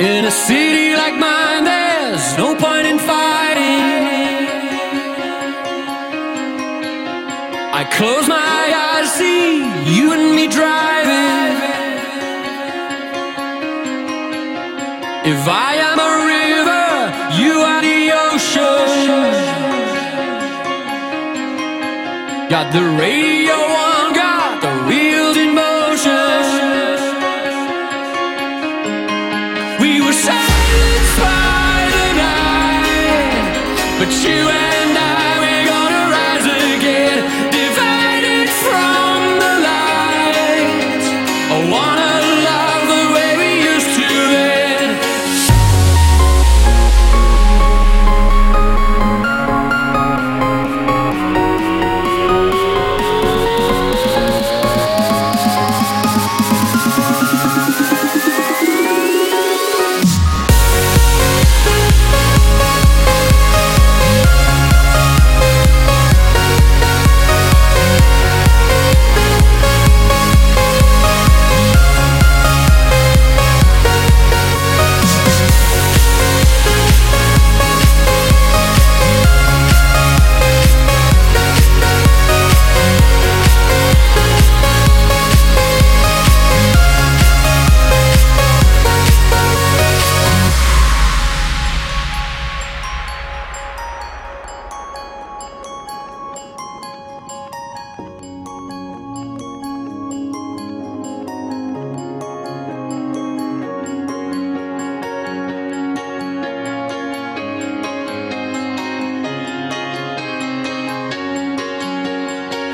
In a city like mine, there's no point in fighting. I close my eyes, see you and me driving. If I am a river, you are the ocean. Got the radio but you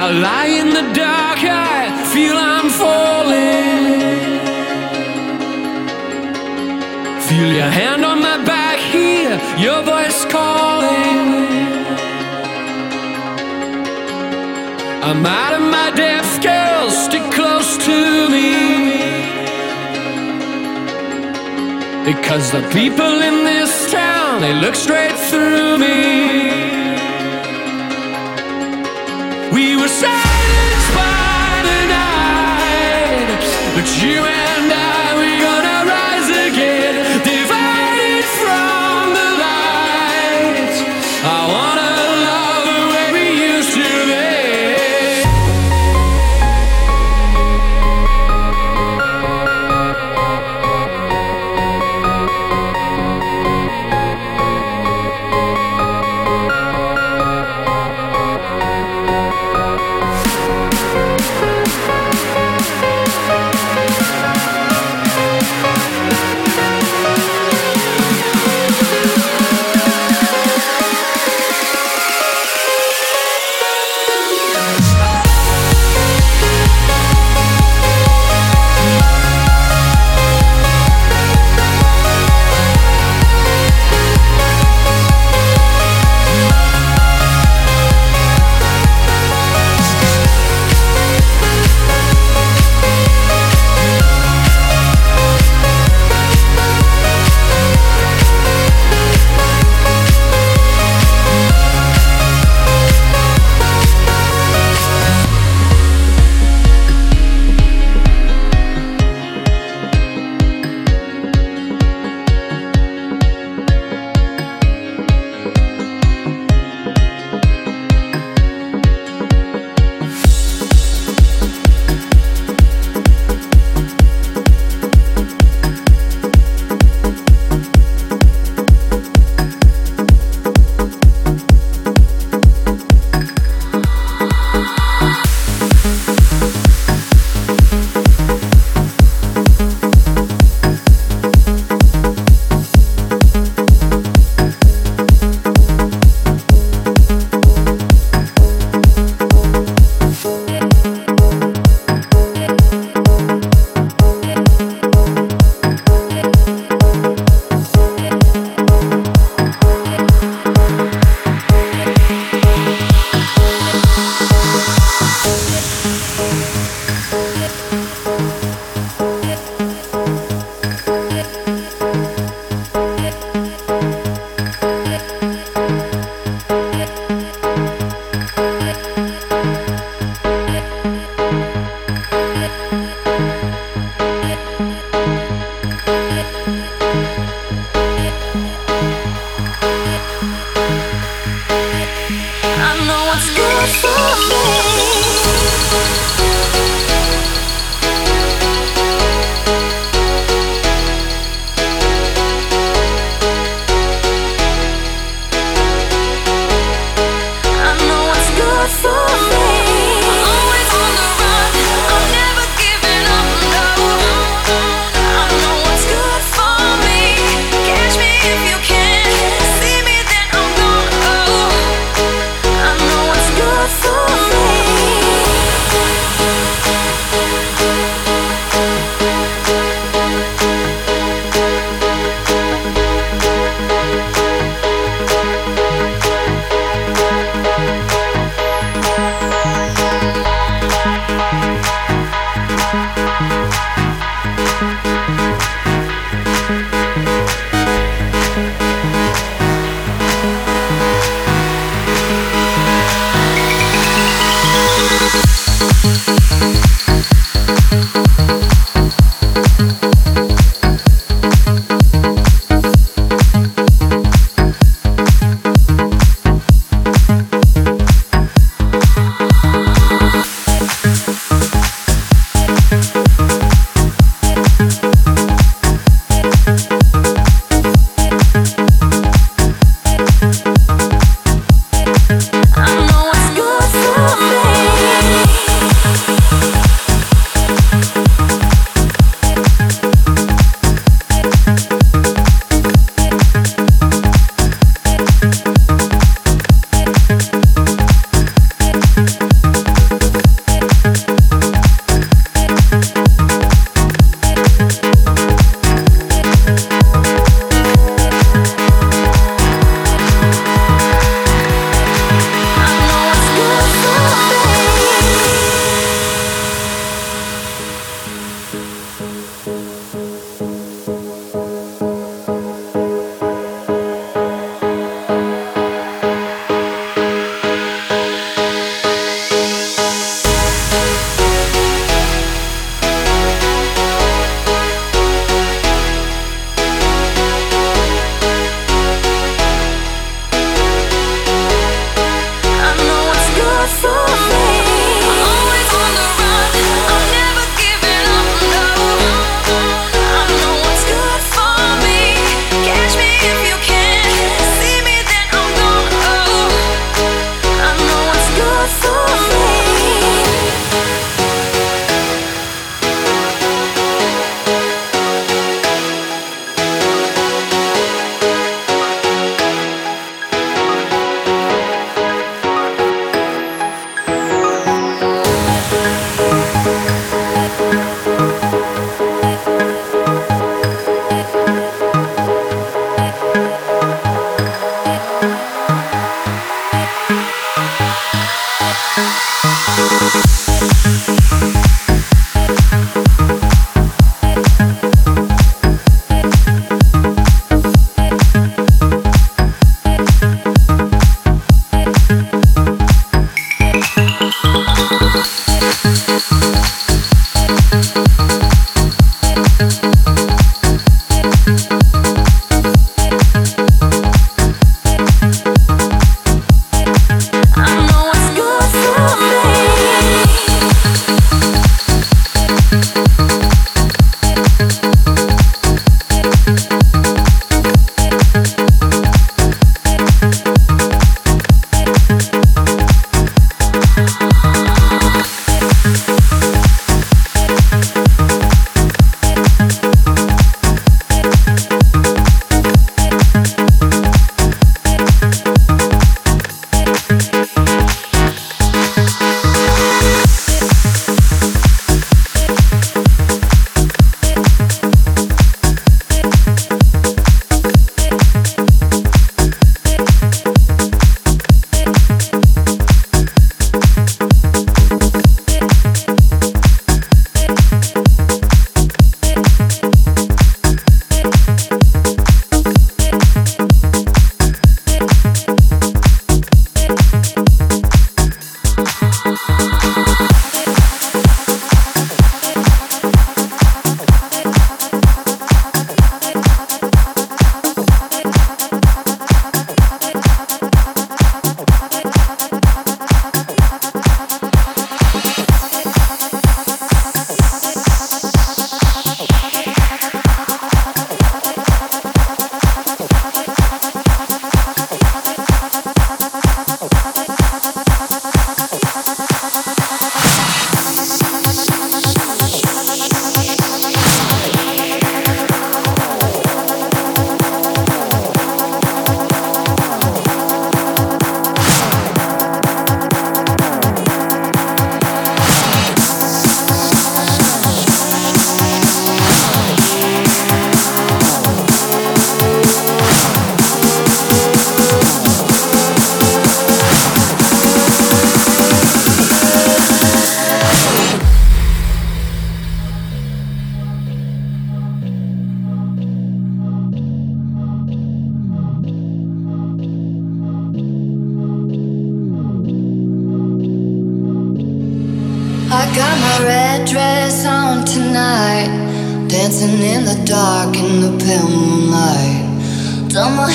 I lie in the dark, I feel I'm falling. Feel your hand on my back, hear your voice calling. I'm out of my depth, girl, stick close to me. Because the people in this town, they look straight through me. But you and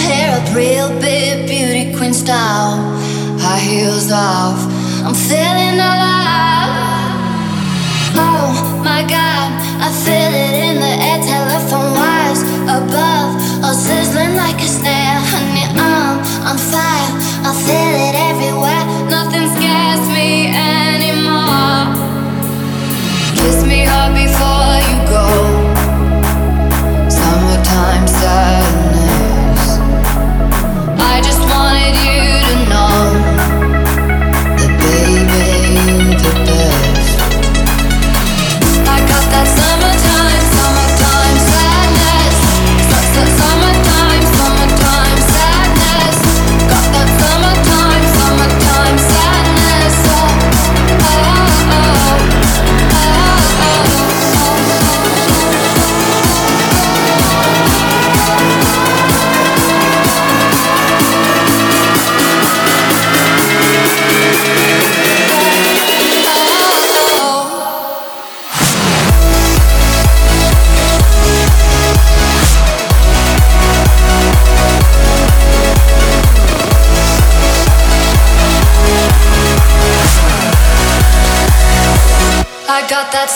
hair up real big, beauty queen style. High heels off, I'm feeling alive. Oh my god, I feel it in the air, telephone wires above, all sizzling like a snare. Honey, I'm on fire, I feel it everywhere. Nothing scares me anymore. Kiss me hard before you go. Summertime sadness. Wanted you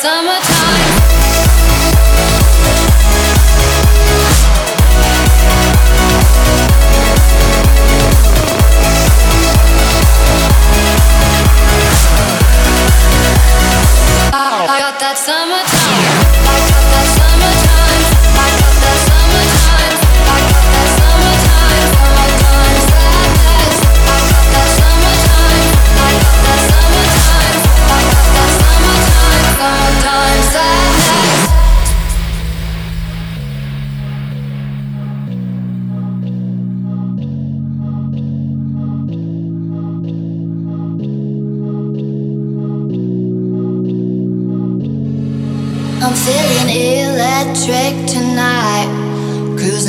summertime.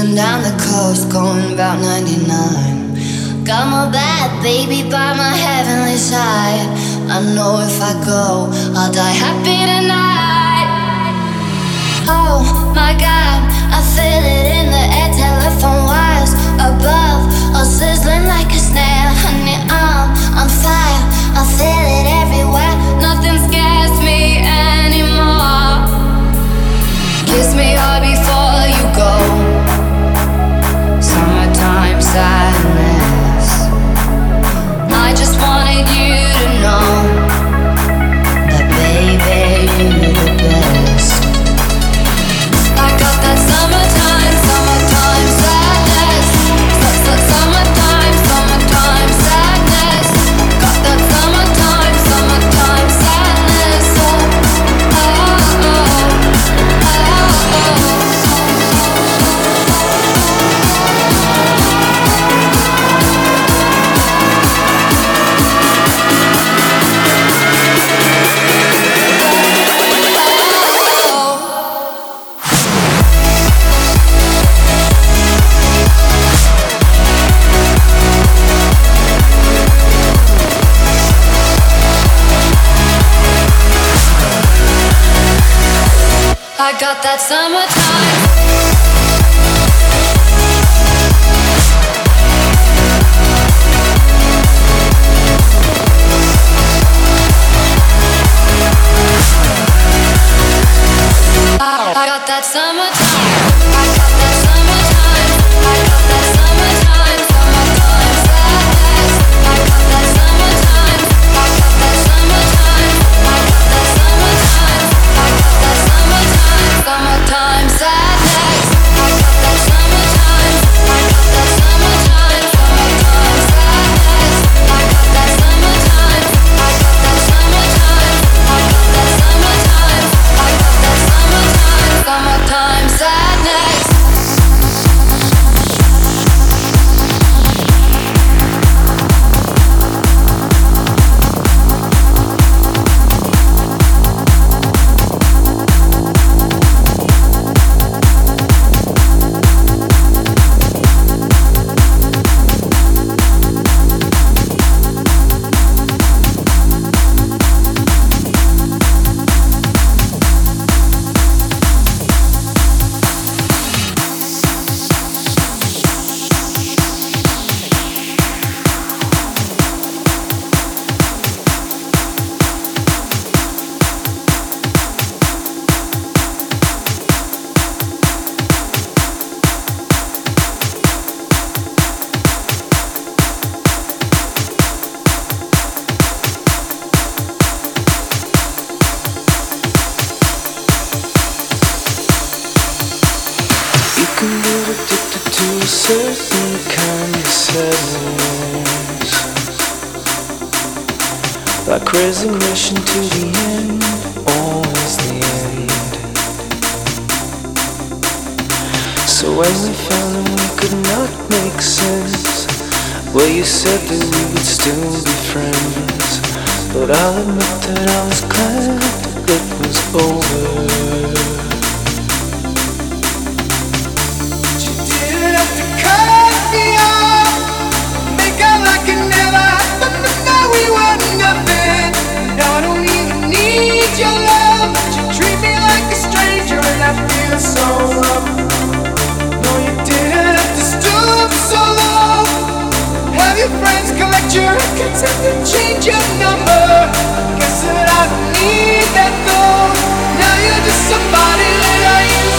Cruising down the coast, going about 99. Got my bad baby by my heavenly side. I know if I go, I'll die happy tonight. Oh my god, I feel it in the air, telephone wires above, all sizzling like a snare. Honey, I'm on fire, I feel it everywhere. Nothing scares me anymore. Kiss me hard before you go. Summertime sadness. I just wanted you to know that, baby, you're the best. Summertime. So when we found that we could not make sense, well, you said that we would still be friends. But I'll admit that I was glad that it was over. future, change number. Guess that I don't need that though. Now you're just somebody that I.